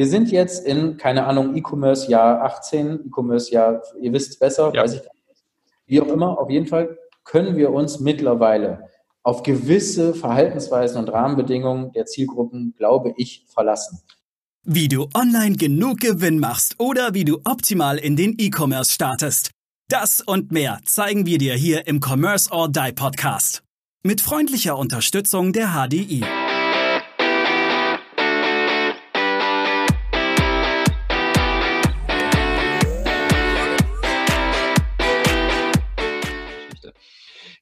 Wir sind jetzt in, keine Ahnung, E-Commerce Jahr 18, E-Commerce Jahr, ihr wisst es besser, ja. weiß ich gar nicht. Wie auch immer, auf jeden Fall können wir uns mittlerweile auf gewisse Verhaltensweisen und Rahmenbedingungen der Zielgruppen, glaube ich, verlassen. Wie du online genug Gewinn machst oder wie du optimal in den E-Commerce startest. Das und mehr zeigen wir dir hier im Commerce or Die Podcast. Mit freundlicher Unterstützung der HDI.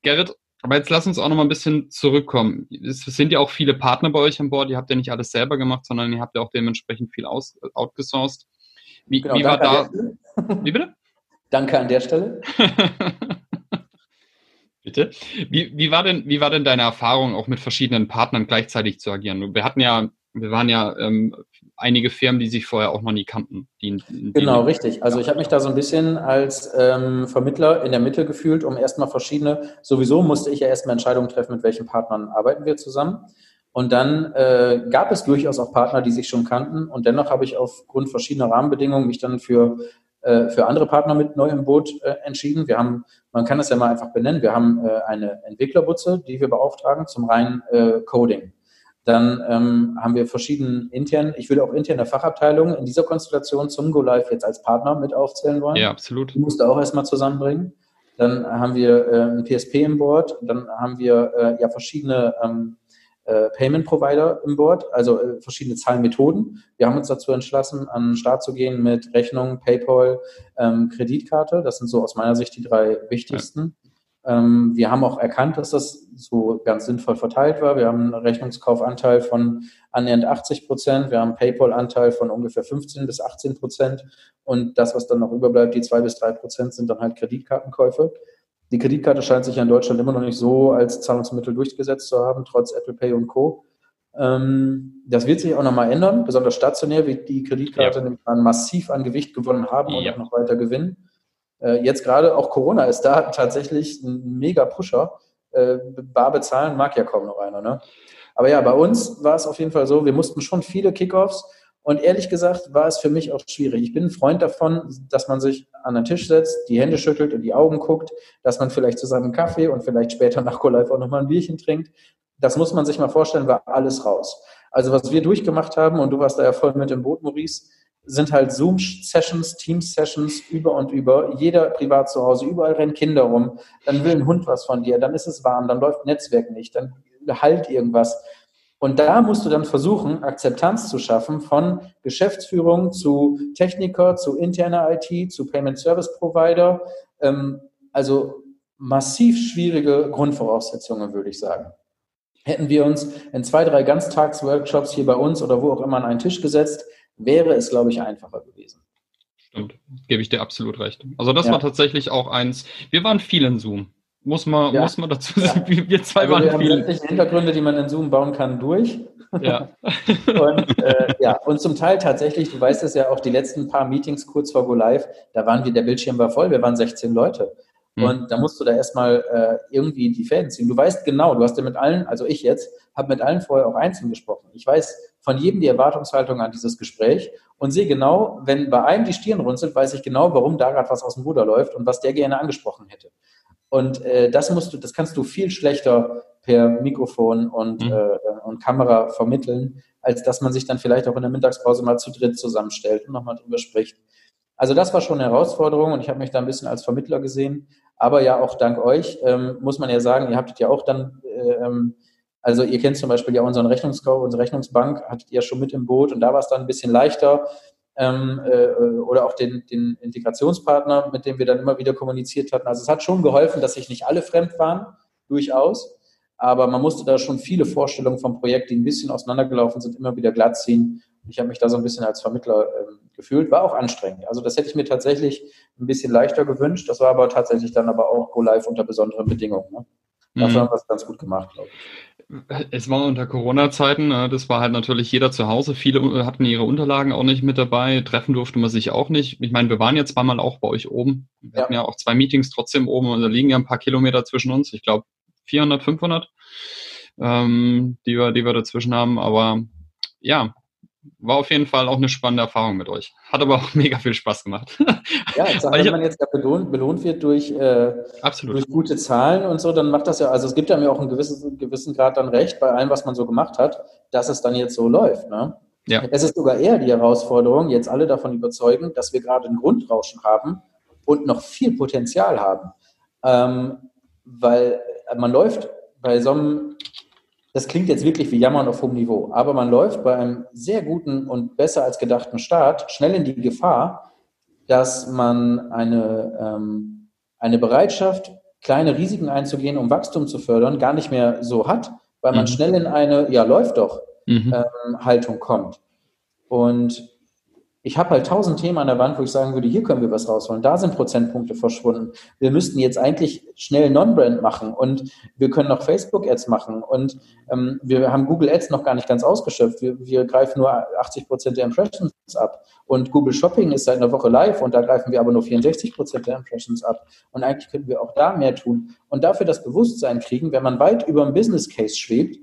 Gerrit, aber jetzt lass uns auch noch mal ein bisschen zurückkommen. Es sind ja auch viele Partner bei euch an Bord. Ihr habt ja nicht alles selber gemacht, sondern ihr habt ja auch dementsprechend viel aus, outgesourced. Wie, genau, wie war da? Wie bitte? Danke an der Stelle. bitte. Wie, wie, war denn, wie war denn deine Erfahrung, auch mit verschiedenen Partnern gleichzeitig zu agieren? Wir hatten ja, wir waren ja ähm, einige Firmen, die sich vorher auch noch nie kannten. Die, die genau, richtig. Also ich habe mich da so ein bisschen als ähm, Vermittler in der Mitte gefühlt, um erstmal verschiedene, sowieso musste ich ja erstmal Entscheidungen treffen, mit welchen Partnern arbeiten wir zusammen. Und dann äh, gab es durchaus auch Partner, die sich schon kannten. Und dennoch habe ich aufgrund verschiedener Rahmenbedingungen mich dann für, äh, für andere Partner mit neu im Boot äh, entschieden. Wir haben, man kann es ja mal einfach benennen, wir haben äh, eine Entwicklerbutze, die wir beauftragen zum reinen äh, Coding. Dann ähm, haben wir verschiedene intern, ich würde auch interne Fachabteilungen in dieser Konstellation zum Go Live jetzt als Partner mit aufzählen wollen. Ja, absolut. Die musst du auch erstmal zusammenbringen. Dann haben wir äh, ein PSP im Board, dann haben wir äh, ja verschiedene ähm, äh, Payment Provider im Board, also äh, verschiedene Zahlmethoden. Wir haben uns dazu entschlossen, an den Start zu gehen mit Rechnung, PayPal, ähm, Kreditkarte. Das sind so aus meiner Sicht die drei wichtigsten. Ähm, wir haben auch erkannt, dass das so ganz sinnvoll verteilt war. Wir haben einen Rechnungskaufanteil von annähernd 80 Prozent. Wir haben einen PayPal-Anteil von ungefähr 15 bis 18 Prozent. Und das, was dann noch überbleibt, die zwei bis drei Prozent, sind dann halt Kreditkartenkäufe. Die Kreditkarte scheint sich ja in Deutschland immer noch nicht so als Zahlungsmittel durchgesetzt zu haben, trotz Apple Pay und Co. Ähm, das wird sich auch nochmal ändern, besonders stationär wird die Kreditkarte ja. massiv an Gewicht gewonnen haben und ja. auch noch weiter gewinnen. Äh, jetzt gerade auch Corona ist da tatsächlich ein mega Pusher. Äh, bar bezahlen mag ja kaum noch einer. Ne? Aber ja, bei uns war es auf jeden Fall so, wir mussten schon viele Kickoffs und ehrlich gesagt war es für mich auch schwierig. Ich bin ein Freund davon, dass man sich an den Tisch setzt, die Hände schüttelt und die Augen guckt, dass man vielleicht zusammen einen Kaffee und vielleicht später nach Co-Life auch nochmal ein Bierchen trinkt. Das muss man sich mal vorstellen, war alles raus. Also was wir durchgemacht haben, und du warst da ja voll mit im Boot, Maurice, sind halt Zoom-Sessions, Teams-Sessions über und über. Jeder privat zu Hause, überall rennen Kinder rum. Dann will ein Hund was von dir, dann ist es warm, dann läuft Netzwerk nicht, dann halt irgendwas. Und da musst du dann versuchen, Akzeptanz zu schaffen von Geschäftsführung zu Techniker, zu interner IT, zu Payment Service Provider. Ähm, also massiv schwierige Grundvoraussetzungen, würde ich sagen. Hätten wir uns in zwei, drei Ganztagsworkshops hier bei uns oder wo auch immer an einen Tisch gesetzt, wäre es, glaube ich, einfacher gewesen. Stimmt, gebe ich dir absolut recht. Also das ja. war tatsächlich auch eins. Wir waren viel in Zoom. Muss man, ja. muss man dazu sagen, ja. wir zwei also waren wir haben viel. sämtliche Hintergründe, die man in Zoom bauen kann, durch. Ja. und, äh, ja, und zum Teil tatsächlich, du weißt es ja auch, die letzten paar Meetings kurz vor Go Live, da waren wir, der Bildschirm war voll, wir waren 16 Leute. Mhm. Und da musst du da erstmal äh, irgendwie die Fäden ziehen. Du weißt genau, du hast ja mit allen, also ich jetzt, habe mit allen vorher auch einzeln gesprochen. Ich weiß von jedem die Erwartungshaltung an dieses Gespräch und sehe genau, wenn bei einem die Stirn runzelt, weiß ich genau, warum da gerade was aus dem Ruder läuft und was der gerne angesprochen hätte. Und äh, das musst du, das kannst du viel schlechter per Mikrofon und, mhm. äh, und Kamera vermitteln, als dass man sich dann vielleicht auch in der Mittagspause mal zu dritt zusammenstellt und nochmal drüber spricht. Also das war schon eine Herausforderung und ich habe mich da ein bisschen als Vermittler gesehen. Aber ja, auch dank euch ähm, muss man ja sagen, ihr habtet ja auch dann, äh, ähm, also ihr kennt zum Beispiel ja unseren Rechnungskauf, unsere Rechnungsbank, hattet ihr schon mit im Boot und da war es dann ein bisschen leichter. Ähm, äh, oder auch den, den Integrationspartner, mit dem wir dann immer wieder kommuniziert hatten. Also es hat schon geholfen, dass sich nicht alle fremd waren, durchaus. Aber man musste da schon viele Vorstellungen vom Projekt, die ein bisschen auseinandergelaufen sind, immer wieder glatt ziehen. Ich habe mich da so ein bisschen als Vermittler ähm, gefühlt, war auch anstrengend. Also das hätte ich mir tatsächlich ein bisschen leichter gewünscht. Das war aber tatsächlich dann aber auch Go Live unter besonderen Bedingungen. Ne? Dafür mhm. haben wir es ganz gut gemacht, glaube ich. Es war unter Corona-Zeiten, ne? das war halt natürlich jeder zu Hause. Viele hatten ihre Unterlagen auch nicht mit dabei. Treffen durfte man sich auch nicht. Ich meine, wir waren jetzt zweimal auch bei euch oben. Wir ja. hatten ja auch zwei Meetings trotzdem oben und da liegen ja ein paar Kilometer zwischen uns. Ich glaube 400, 500, ähm, die wir, die wir dazwischen haben. Aber ja, war auf jeden Fall auch eine spannende Erfahrung mit euch. Hat aber auch mega viel Spaß gemacht. Ja, sag, wenn man jetzt belohnt, belohnt wird durch, äh, durch gute Zahlen und so, dann macht das ja, also es gibt ja mir auch einen gewissen, gewissen Grad dann recht bei allem, was man so gemacht hat, dass es dann jetzt so läuft. Ne? Ja. Es ist sogar eher die Herausforderung, jetzt alle davon überzeugen, dass wir gerade ein Grundrauschen haben und noch viel Potenzial haben. Ähm, weil man läuft bei so einem das klingt jetzt wirklich wie Jammern auf hohem Niveau, aber man läuft bei einem sehr guten und besser als gedachten Start schnell in die Gefahr, dass man eine, ähm, eine Bereitschaft, kleine Risiken einzugehen, um Wachstum zu fördern, gar nicht mehr so hat, weil man mhm. schnell in eine, ja, läuft doch, mhm. ähm, Haltung kommt. Und ich habe halt tausend Themen an der Wand, wo ich sagen würde, hier können wir was rausholen. Da sind Prozentpunkte verschwunden. Wir müssten jetzt eigentlich schnell Non-Brand machen und wir können noch Facebook-Ads machen und ähm, wir haben Google Ads noch gar nicht ganz ausgeschöpft. Wir, wir greifen nur 80 Prozent der Impressions ab und Google Shopping ist seit einer Woche live und da greifen wir aber nur 64 Prozent der Impressions ab. Und eigentlich könnten wir auch da mehr tun und dafür das Bewusstsein kriegen, wenn man weit über dem Business Case schwebt,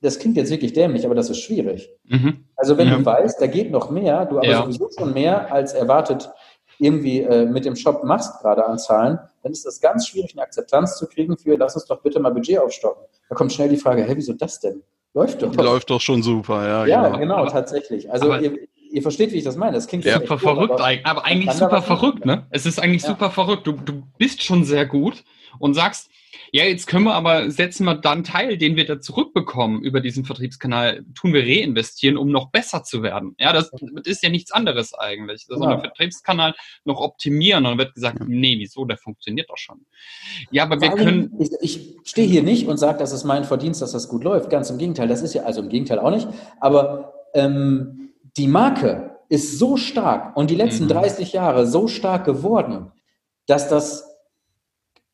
das klingt jetzt wirklich dämlich, aber das ist schwierig. Mhm. Also wenn ja. du weißt, da geht noch mehr, du aber ja. sowieso schon mehr als erwartet irgendwie äh, mit dem Shop machst gerade an Zahlen, dann ist das ganz schwierig, eine Akzeptanz zu kriegen für, lass uns doch bitte mal Budget aufstocken. Da kommt schnell die Frage, hä, wieso das denn? Läuft doch. Läuft doch schon super, ja. Ja, genau, genau tatsächlich. Also ihr, ihr, versteht, wie ich das meine. Das klingt super cool, verrückt, aber, aber eigentlich super verrückt, ne? Es ist eigentlich ja. super verrückt. Du, du bist schon sehr gut und sagst, ja, jetzt können wir aber, setzen wir dann Teil, den wir da zurückbekommen über diesen Vertriebskanal, tun wir reinvestieren, um noch besser zu werden. Ja, das, das ist ja nichts anderes eigentlich. Das ist ein Vertriebskanal noch optimieren und dann wird gesagt, nee, wieso, der funktioniert doch schon. Ja, aber wir können. Ich, ich stehe hier nicht und sage, das ist mein Verdienst, dass das gut läuft. Ganz im Gegenteil, das ist ja, also im Gegenteil auch nicht, aber ähm, die Marke ist so stark und die letzten mhm. 30 Jahre so stark geworden, dass das,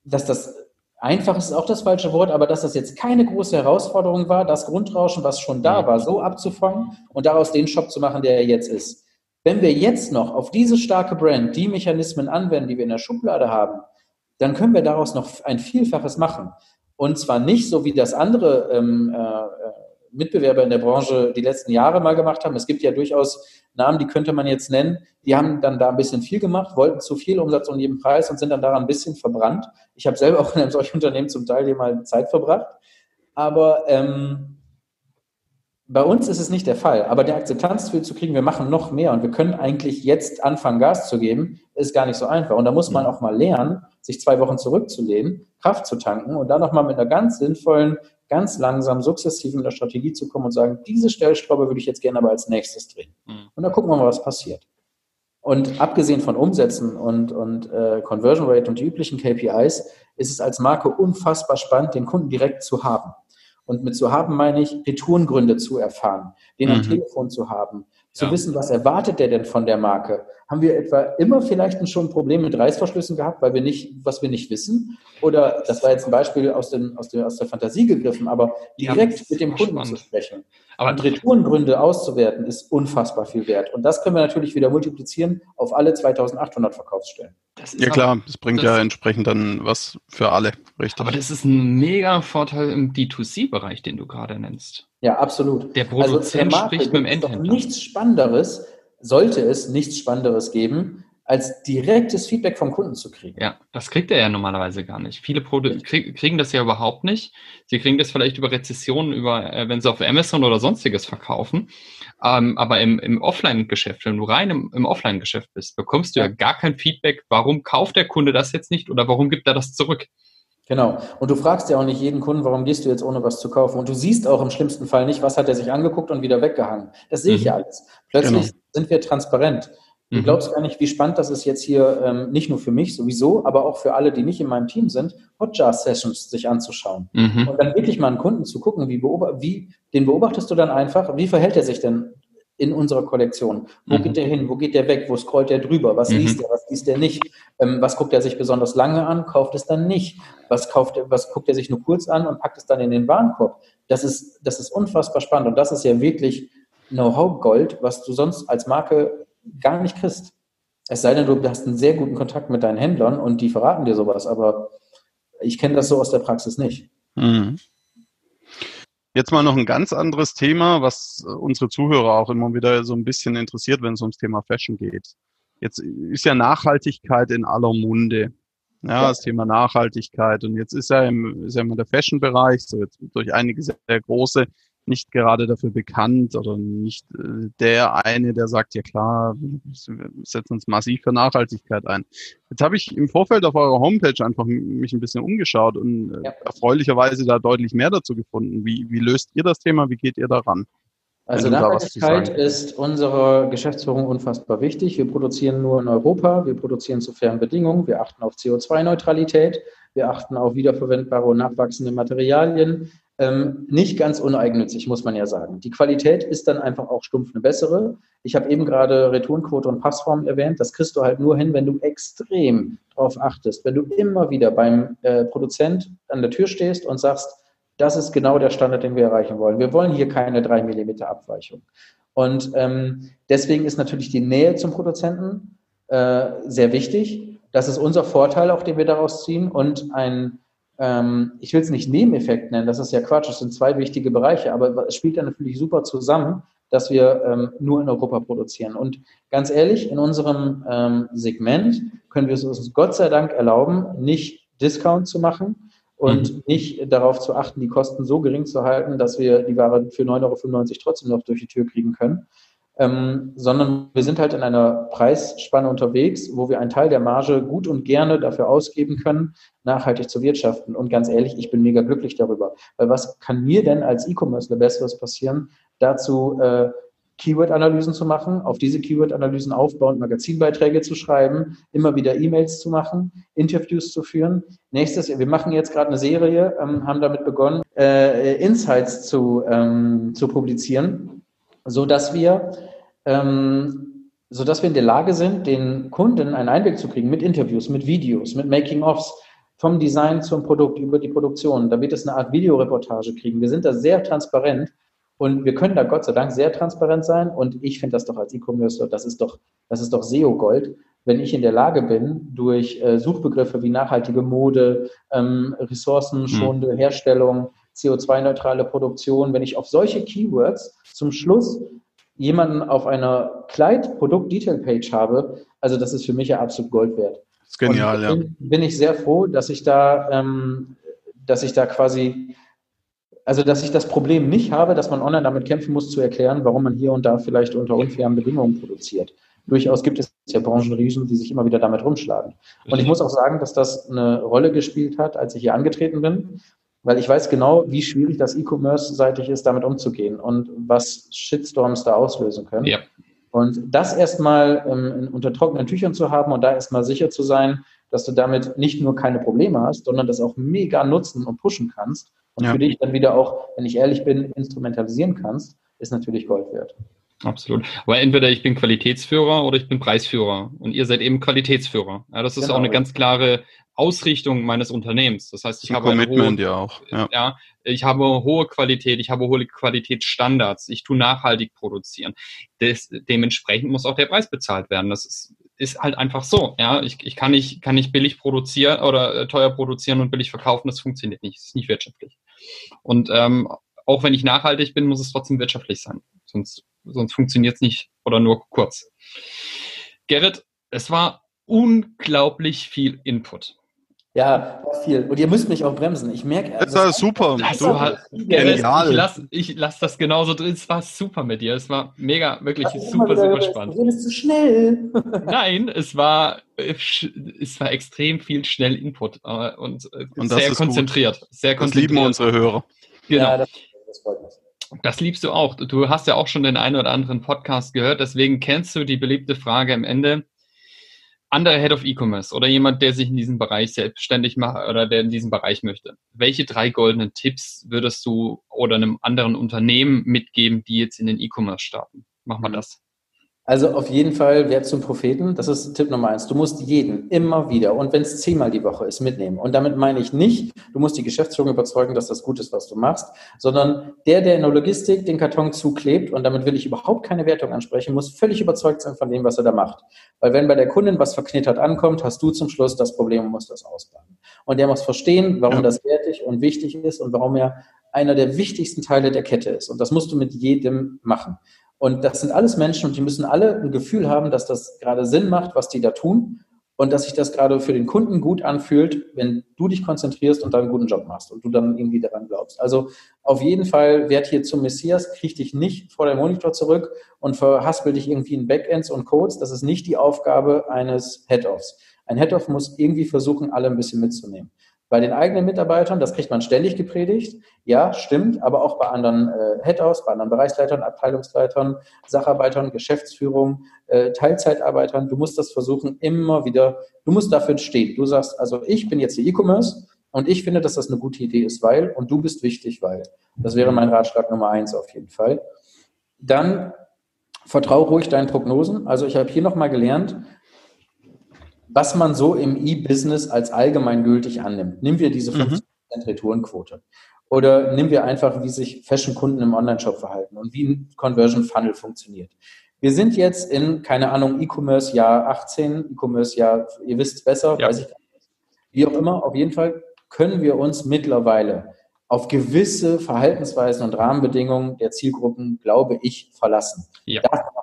dass das einfach ist auch das falsche Wort, aber dass das jetzt keine große Herausforderung war, das Grundrauschen, was schon da war, so abzufangen und daraus den Shop zu machen, der er jetzt ist. Wenn wir jetzt noch auf diese starke Brand die Mechanismen anwenden, die wir in der Schublade haben, dann können wir daraus noch ein Vielfaches machen. Und zwar nicht so wie das andere ähm, äh, Mitbewerber in der Branche die letzten Jahre mal gemacht haben. Es gibt ja durchaus Namen, die könnte man jetzt nennen, die haben dann da ein bisschen viel gemacht, wollten zu viel Umsatz um jeden Preis und sind dann daran ein bisschen verbrannt. Ich habe selber auch in einem solchen Unternehmen zum Teil hier mal Zeit verbracht. Aber ähm, bei uns ist es nicht der Fall. Aber der Akzeptanz zu kriegen, wir machen noch mehr und wir können eigentlich jetzt anfangen, Gas zu geben, ist gar nicht so einfach. Und da muss man auch mal lernen, sich zwei Wochen zurückzulehnen, Kraft zu tanken und dann nochmal mit einer ganz sinnvollen ganz langsam, sukzessiv mit der Strategie zu kommen und sagen, diese Stellschraube würde ich jetzt gerne aber als nächstes drehen. Mhm. Und dann gucken wir mal, was passiert. Und abgesehen von Umsätzen und, und äh, Conversion Rate und die üblichen KPIs, ist es als Marke unfassbar spannend, den Kunden direkt zu haben. Und mit zu haben meine ich, Retourengründe zu erfahren, den mhm. am Telefon zu haben, zu ja. wissen, was erwartet der denn von der Marke? Haben wir etwa immer vielleicht schon ein Problem mit Reißverschlüssen gehabt, weil wir nicht, was wir nicht wissen? Oder das war jetzt ein Beispiel aus, dem, aus, dem, aus der Fantasie gegriffen, aber direkt ja, mit dem Kunden spannend. zu sprechen. Aber und Retourengründe auszuwerten, ist unfassbar viel wert. Und das können wir natürlich wieder multiplizieren auf alle 2800 Verkaufsstellen. ja klar, das bringt das ja entsprechend dann was für alle, richtig. Aber das ist ein mega Vorteil im D2C-Bereich, den du gerade nennst. Ja, absolut. Der Produzent also der spricht mit dem Endhändler. Nichts Spannenderes, sollte es nichts Spannenderes geben, als direktes Feedback vom Kunden zu kriegen. Ja, das kriegt er ja normalerweise gar nicht. Viele Produkte krieg, kriegen das ja überhaupt nicht. Sie kriegen das vielleicht über Rezessionen, über, äh, wenn sie auf Amazon oder sonstiges verkaufen. Ähm, aber im, im Offline-Geschäft, wenn du rein im, im Offline-Geschäft bist, bekommst du ja. ja gar kein Feedback, warum kauft der Kunde das jetzt nicht oder warum gibt er das zurück. Genau. Und du fragst ja auch nicht jeden Kunden, warum gehst du jetzt ohne was zu kaufen? Und du siehst auch im schlimmsten Fall nicht, was hat er sich angeguckt und wieder weggehangen. Das sehe ich mhm. ja alles. Plötzlich genau. sind wir transparent. Du mhm. glaubst gar nicht, wie spannend das ist jetzt hier, ähm, nicht nur für mich sowieso, aber auch für alle, die nicht in meinem Team sind, Hotjar-Sessions sich anzuschauen. Mhm. Und dann wirklich mal einen Kunden zu gucken, wie, wie, den beobachtest du dann einfach, wie verhält er sich denn in unserer Kollektion. Wo mhm. geht der hin? Wo geht der weg? Wo scrollt der drüber? Was mhm. liest er? Was liest er nicht? Ähm, was guckt er sich besonders lange an? Kauft es dann nicht? Was kauft er, was guckt er sich nur kurz an und packt es dann in den Warenkorb? Das ist, das ist unfassbar spannend und das ist ja wirklich Know-how-Gold, was du sonst als Marke gar nicht kriegst. Es sei denn, du hast einen sehr guten Kontakt mit deinen Händlern und die verraten dir sowas, aber ich kenne das so aus der Praxis nicht. Mhm. Jetzt mal noch ein ganz anderes Thema, was unsere Zuhörer auch immer wieder so ein bisschen interessiert, wenn es ums Thema Fashion geht. Jetzt ist ja Nachhaltigkeit in aller Munde. Ja, das Thema Nachhaltigkeit. Und jetzt ist ja im, ist ja immer der Fashion-Bereich, so jetzt durch einige sehr, sehr große, nicht gerade dafür bekannt oder nicht äh, der eine, der sagt, ja klar, wir setzen uns massiv für Nachhaltigkeit ein. Jetzt habe ich im Vorfeld auf eurer Homepage einfach mich ein bisschen umgeschaut und äh, ja. erfreulicherweise da deutlich mehr dazu gefunden. Wie, wie löst ihr das Thema? Wie geht ihr daran? Also Nachhaltigkeit ist unserer Geschäftsführung unfassbar wichtig. Wir produzieren nur in Europa, wir produzieren zu fairen Bedingungen, wir achten auf CO2-Neutralität, wir achten auf wiederverwendbare und nachwachsende Materialien. Ähm, nicht ganz uneigennützig, muss man ja sagen. Die Qualität ist dann einfach auch stumpf eine bessere. Ich habe eben gerade Returnquote und Passform erwähnt. Das kriegst du halt nur hin, wenn du extrem darauf achtest. Wenn du immer wieder beim äh, Produzent an der Tür stehst und sagst, das ist genau der Standard, den wir erreichen wollen. Wir wollen hier keine drei Millimeter Abweichung. Und ähm, deswegen ist natürlich die Nähe zum Produzenten äh, sehr wichtig. Das ist unser Vorteil, auch den wir daraus ziehen. Und ein, ähm, ich will es nicht Nebeneffekt nennen, das ist ja Quatsch, das sind zwei wichtige Bereiche, aber es spielt dann natürlich super zusammen, dass wir ähm, nur in Europa produzieren. Und ganz ehrlich, in unserem ähm, Segment können wir es uns Gott sei Dank erlauben, nicht Discount zu machen, und mhm. nicht darauf zu achten, die Kosten so gering zu halten, dass wir die Ware für 9,95 Euro trotzdem noch durch die Tür kriegen können, ähm, sondern wir sind halt in einer Preisspanne unterwegs, wo wir einen Teil der Marge gut und gerne dafür ausgeben können, nachhaltig zu wirtschaften. Und ganz ehrlich, ich bin mega glücklich darüber, weil was kann mir denn als E-Commerce Besseres passieren, dazu äh, Keyword-Analysen zu machen, auf diese Keyword-Analysen aufbauend Magazinbeiträge zu schreiben, immer wieder E-Mails zu machen, Interviews zu führen. Nächstes, wir machen jetzt gerade eine Serie, ähm, haben damit begonnen, äh, Insights zu, ähm, zu publizieren, so dass wir ähm, so dass wir in der Lage sind, den Kunden einen Einblick zu kriegen mit Interviews, mit Videos, mit Making-ofs, vom Design zum Produkt über die Produktion. Da wird es eine Art Videoreportage kriegen. Wir sind da sehr transparent und wir können da Gott sei Dank sehr transparent sein. Und ich finde das doch als E-Commerce, das ist doch, das ist doch SEO-Gold, wenn ich in der Lage bin, durch äh, Suchbegriffe wie nachhaltige Mode, ähm, ressourcenschonende mhm. Herstellung, CO2-neutrale Produktion, wenn ich auf solche Keywords zum Schluss jemanden auf einer Kleid-Produkt-Detail-Page habe, also das ist für mich ja absolut Gold wert. Das ist genial, bin, ja. Bin ich sehr froh, dass ich da, ähm, dass ich da quasi also dass ich das Problem nicht habe, dass man online damit kämpfen muss, zu erklären, warum man hier und da vielleicht unter unfairen Bedingungen produziert. Durchaus gibt es ja Branchenriesen, die sich immer wieder damit rumschlagen. Und ich muss auch sagen, dass das eine Rolle gespielt hat, als ich hier angetreten bin, weil ich weiß genau, wie schwierig das E-Commerce-seitig ist, damit umzugehen und was Shitstorms da auslösen können. Ja. Und das erstmal ähm, unter trockenen Tüchern zu haben und da erstmal sicher zu sein, dass du damit nicht nur keine Probleme hast, sondern das auch mega nutzen und pushen kannst und ja. für dich dann wieder auch, wenn ich ehrlich bin, instrumentalisieren kannst, ist natürlich Gold wert. Absolut. Aber entweder ich bin Qualitätsführer oder ich bin Preisführer und ihr seid eben Qualitätsführer. Ja, das ist genau. auch eine ganz klare Ausrichtung meines Unternehmens. Das heißt, ich Ein habe Commitment hohe, ja auch. Ja. ja. ich habe hohe Qualität, ich habe hohe Qualitätsstandards, ich tue nachhaltig produzieren. Des, dementsprechend muss auch der Preis bezahlt werden. Das ist, ist halt einfach so. Ja, ich, ich kann nicht kann nicht billig produzieren oder äh, teuer produzieren und billig verkaufen. Das funktioniert nicht. Das ist nicht wirtschaftlich. Und ähm, auch wenn ich nachhaltig bin, muss es trotzdem wirtschaftlich sein. Sonst, sonst funktioniert es nicht oder nur kurz. Gerrit, es war unglaublich viel Input. Ja, viel. Und ihr müsst mich auch bremsen. Ich merke. Also, das war super. Das du war genial. Ich lasse ich lass das genauso drin. Es war super mit dir. Es war mega, wirklich also super, super spannend. Du bist zu schnell. Nein, es war, es war extrem viel schnell Input äh, und, äh, und sehr konzentriert. Gut. Sehr konzentriert. Das lieben unsere Hörer. Genau. Ja, das, freut mich. Das liebst du auch. Du hast ja auch schon den einen oder anderen Podcast gehört, deswegen kennst du die beliebte Frage am Ende anderer Head of E-Commerce oder jemand, der sich in diesem Bereich selbstständig macht oder der in diesem Bereich möchte. Welche drei goldenen Tipps würdest du oder einem anderen Unternehmen mitgeben, die jetzt in den E-Commerce starten? Mach mal mhm. das. Also auf jeden Fall Wert zum Propheten. Das ist Tipp Nummer eins. Du musst jeden immer wieder und wenn es zehnmal die Woche ist, mitnehmen. Und damit meine ich nicht, du musst die Geschäftsführung überzeugen, dass das gut ist, was du machst, sondern der, der in der Logistik den Karton zuklebt, und damit will ich überhaupt keine Wertung ansprechen, muss völlig überzeugt sein von dem, was er da macht. Weil wenn bei der Kundin was verknittert ankommt, hast du zum Schluss das Problem und musst das ausbaden. Und der muss verstehen, warum ja. das wertig und wichtig ist und warum er einer der wichtigsten Teile der Kette ist. Und das musst du mit jedem machen. Und das sind alles Menschen und die müssen alle ein Gefühl haben, dass das gerade Sinn macht, was die da tun und dass sich das gerade für den Kunden gut anfühlt, wenn du dich konzentrierst und dann einen guten Job machst und du dann irgendwie daran glaubst. Also auf jeden Fall werd hier zum Messias, krieg dich nicht vor deinem Monitor zurück und verhaspel dich irgendwie in Backends und Codes. Das ist nicht die Aufgabe eines Head-Offs. Ein Head-Off muss irgendwie versuchen, alle ein bisschen mitzunehmen. Bei den eigenen Mitarbeitern, das kriegt man ständig gepredigt. Ja, stimmt, aber auch bei anderen äh, Head-Offs, bei anderen Bereichsleitern, Abteilungsleitern, Sacharbeitern, Geschäftsführung, äh, Teilzeitarbeitern. Du musst das versuchen, immer wieder, du musst dafür stehen. Du sagst, also ich bin jetzt der E-Commerce und ich finde, dass das eine gute Idee ist, weil, und du bist wichtig, weil. Das wäre mein Ratschlag Nummer eins auf jeden Fall. Dann vertrau ruhig deinen Prognosen. Also ich habe hier nochmal gelernt, was man so im E-Business als allgemeingültig annimmt. Nehmen wir diese 50% mhm. Retourenquote. Oder nehmen wir einfach, wie sich Fashion-Kunden im Online-Shop verhalten und wie ein Conversion-Funnel funktioniert. Wir sind jetzt in, keine Ahnung, E-Commerce Jahr 18, E-Commerce Jahr, ihr wisst es besser, ja. weiß ich gar nicht. Wie auch immer, auf jeden Fall können wir uns mittlerweile auf gewisse Verhaltensweisen und Rahmenbedingungen der Zielgruppen, glaube ich, verlassen. Ja,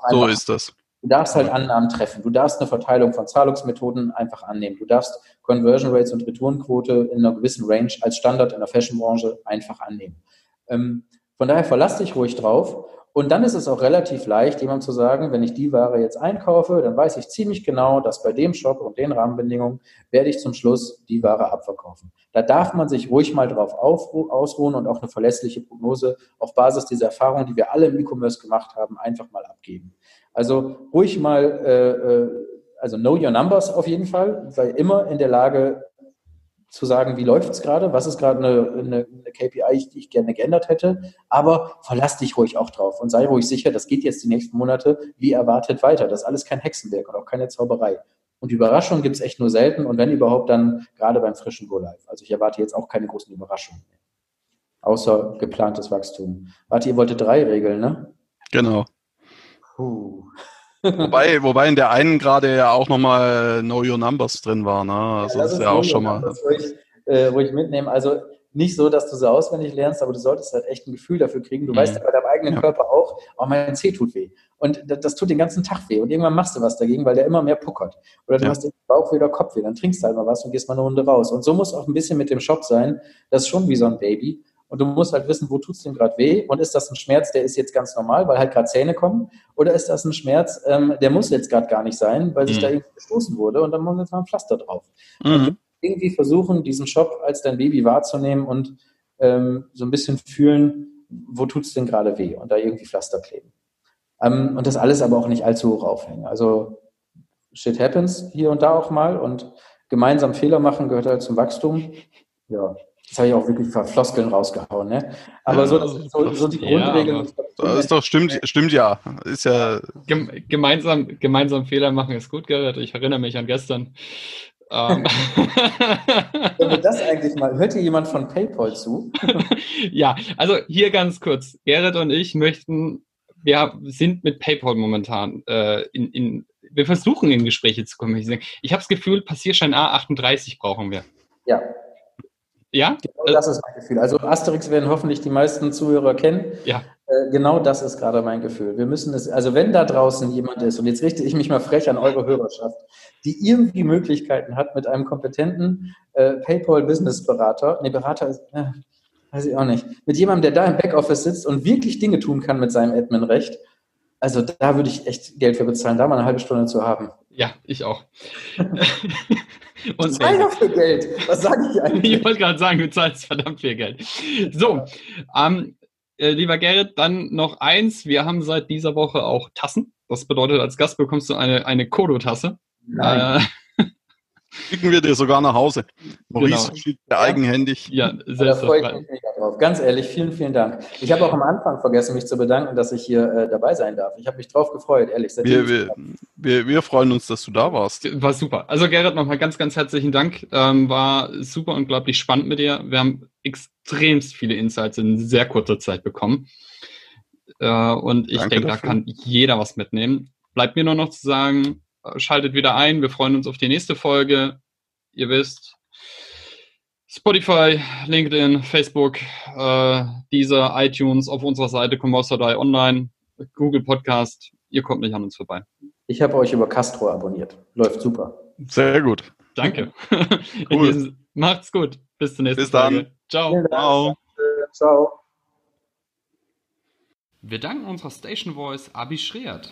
so ist das. Du darfst halt Annahmen treffen. Du darfst eine Verteilung von Zahlungsmethoden einfach annehmen. Du darfst Conversion Rates und Retourenquote in einer gewissen Range als Standard in der Fashionbranche einfach annehmen. Ähm, von daher verlass dich ruhig drauf. Und dann ist es auch relativ leicht, jemandem zu sagen, wenn ich die Ware jetzt einkaufe, dann weiß ich ziemlich genau, dass bei dem Shop und den Rahmenbedingungen werde ich zum Schluss die Ware abverkaufen. Da darf man sich ruhig mal drauf ausruhen und auch eine verlässliche Prognose auf Basis dieser Erfahrungen, die wir alle im E-Commerce gemacht haben, einfach mal abgeben. Also ruhig mal, äh, äh, also know your numbers auf jeden Fall, sei immer in der Lage zu sagen, wie läuft es gerade, was ist gerade eine, eine, eine, KPI, die ich gerne geändert hätte, aber verlass dich ruhig auch drauf und sei ruhig sicher, das geht jetzt die nächsten Monate wie erwartet weiter. Das ist alles kein Hexenwerk und auch keine Zauberei. Und Überraschungen gibt es echt nur selten und wenn überhaupt, dann gerade beim frischen Go Live. Also ich erwarte jetzt auch keine großen Überraschungen mehr. Außer geplantes Wachstum. Warte, ihr wolltet drei Regeln, ne? Genau. Puh. Wobei, wobei in der einen gerade ja auch nochmal Know Your Numbers drin war. Ne? Also ja, das, ist ja auch schon mal. Das ruhig, äh, ruhig mitnehmen. Also nicht so, dass du sie auswendig lernst, aber du solltest halt echt ein Gefühl dafür kriegen. Du mhm. weißt ja bei deinem eigenen ja. Körper auch, oh, mein Zeh tut weh. Und das, das, tut den ganzen Tag weh. Und irgendwann machst du was dagegen, weil der immer mehr puckert. Oder du ja. hast den Bauch oder Kopfweh. Dann trinkst du halt mal was und gehst mal eine Runde raus. Und so muss auch ein bisschen mit dem Shop sein. Das ist schon wie so ein Baby. Und du musst halt wissen, wo tut es dem gerade weh? Und ist das ein Schmerz, der ist jetzt ganz normal, weil halt gerade Zähne kommen? Oder ist das ein Schmerz, ähm, der muss jetzt gerade gar nicht sein, weil sich mhm. da irgendwie gestoßen wurde und dann muss jetzt mal ein Pflaster drauf. Mhm. irgendwie versuchen, diesen Shop als dein Baby wahrzunehmen und ähm, so ein bisschen fühlen, wo tut es denn gerade weh? Und da irgendwie Pflaster kleben. Ähm, und das alles aber auch nicht allzu hoch aufhängen. Also shit happens hier und da auch mal und gemeinsam Fehler machen gehört halt zum Wachstum. Ja, Jetzt habe ich auch wirklich Floskeln rausgehauen, ne? Aber ja, so, so, so, die Grundregeln. Ja, das ist doch, stimmt, stimmt ja. Ist ja. Gemeinsam, gemeinsam Fehler machen ist gut, Gerrit. Ich erinnere mich an gestern. Ähm. Wenn wir das eigentlich mal, hört hier jemand von PayPal zu? ja, also hier ganz kurz. Gerrit und ich möchten, wir sind mit PayPal momentan äh, in, in, wir versuchen in Gespräche zu kommen. Ich habe das Gefühl, Passierschein A38 brauchen wir. Ja, ja? Genau das ist mein Gefühl. Also Asterix werden hoffentlich die meisten Zuhörer kennen. Ja. Äh, genau das ist gerade mein Gefühl. Wir müssen es, also wenn da draußen jemand ist, und jetzt richte ich mich mal frech an eure Hörerschaft, die irgendwie Möglichkeiten hat mit einem kompetenten äh, PayPal-Business-Berater, nee, Berater ist, äh, weiß ich auch nicht, mit jemandem, der da im Backoffice sitzt und wirklich Dinge tun kann mit seinem Admin-Recht, also da würde ich echt Geld für bezahlen, da mal eine halbe Stunde zu haben. Ja, ich auch. Und zahl doch für Geld. Was sage ich eigentlich? Ich wollte gerade sagen, du zahlst verdammt viel Geld. So, ähm, äh, lieber Gerrit, dann noch eins. Wir haben seit dieser Woche auch Tassen. Das bedeutet, als Gast bekommst du eine, eine Kodo-Tasse. Nein. Äh, Schicken wir dir sogar nach Hause. Maurice genau. schickt dir eigenhändig. Ja, sehr da freue ich mich drauf. Ganz ehrlich, vielen, vielen Dank. Ich habe auch am Anfang vergessen, mich zu bedanken, dass ich hier äh, dabei sein darf. Ich habe mich drauf gefreut, ehrlich. Wir, wir, wir, wir, freuen uns, dass du da warst. War super. Also Gerrit, nochmal ganz, ganz herzlichen Dank. Ähm, war super unglaublich spannend mit dir. Wir haben extremst viele Insights in sehr kurzer Zeit bekommen. Äh, und ich denke, da kann jeder was mitnehmen. Bleibt mir nur noch zu sagen, schaltet wieder ein. Wir freuen uns auf die nächste Folge. Ihr wisst, Spotify, LinkedIn, Facebook, äh, dieser iTunes auf unserer Seite Commerce Online, Google Podcast. Ihr kommt nicht an uns vorbei. Ich habe euch über Castro abonniert. Läuft super. Sehr gut. Danke. Cool. Diesem, macht's gut. Bis zur nächsten Bis dann. Folge. Ciao. Ciao. Ciao. Wir danken unserer Station Voice Abi Schreert.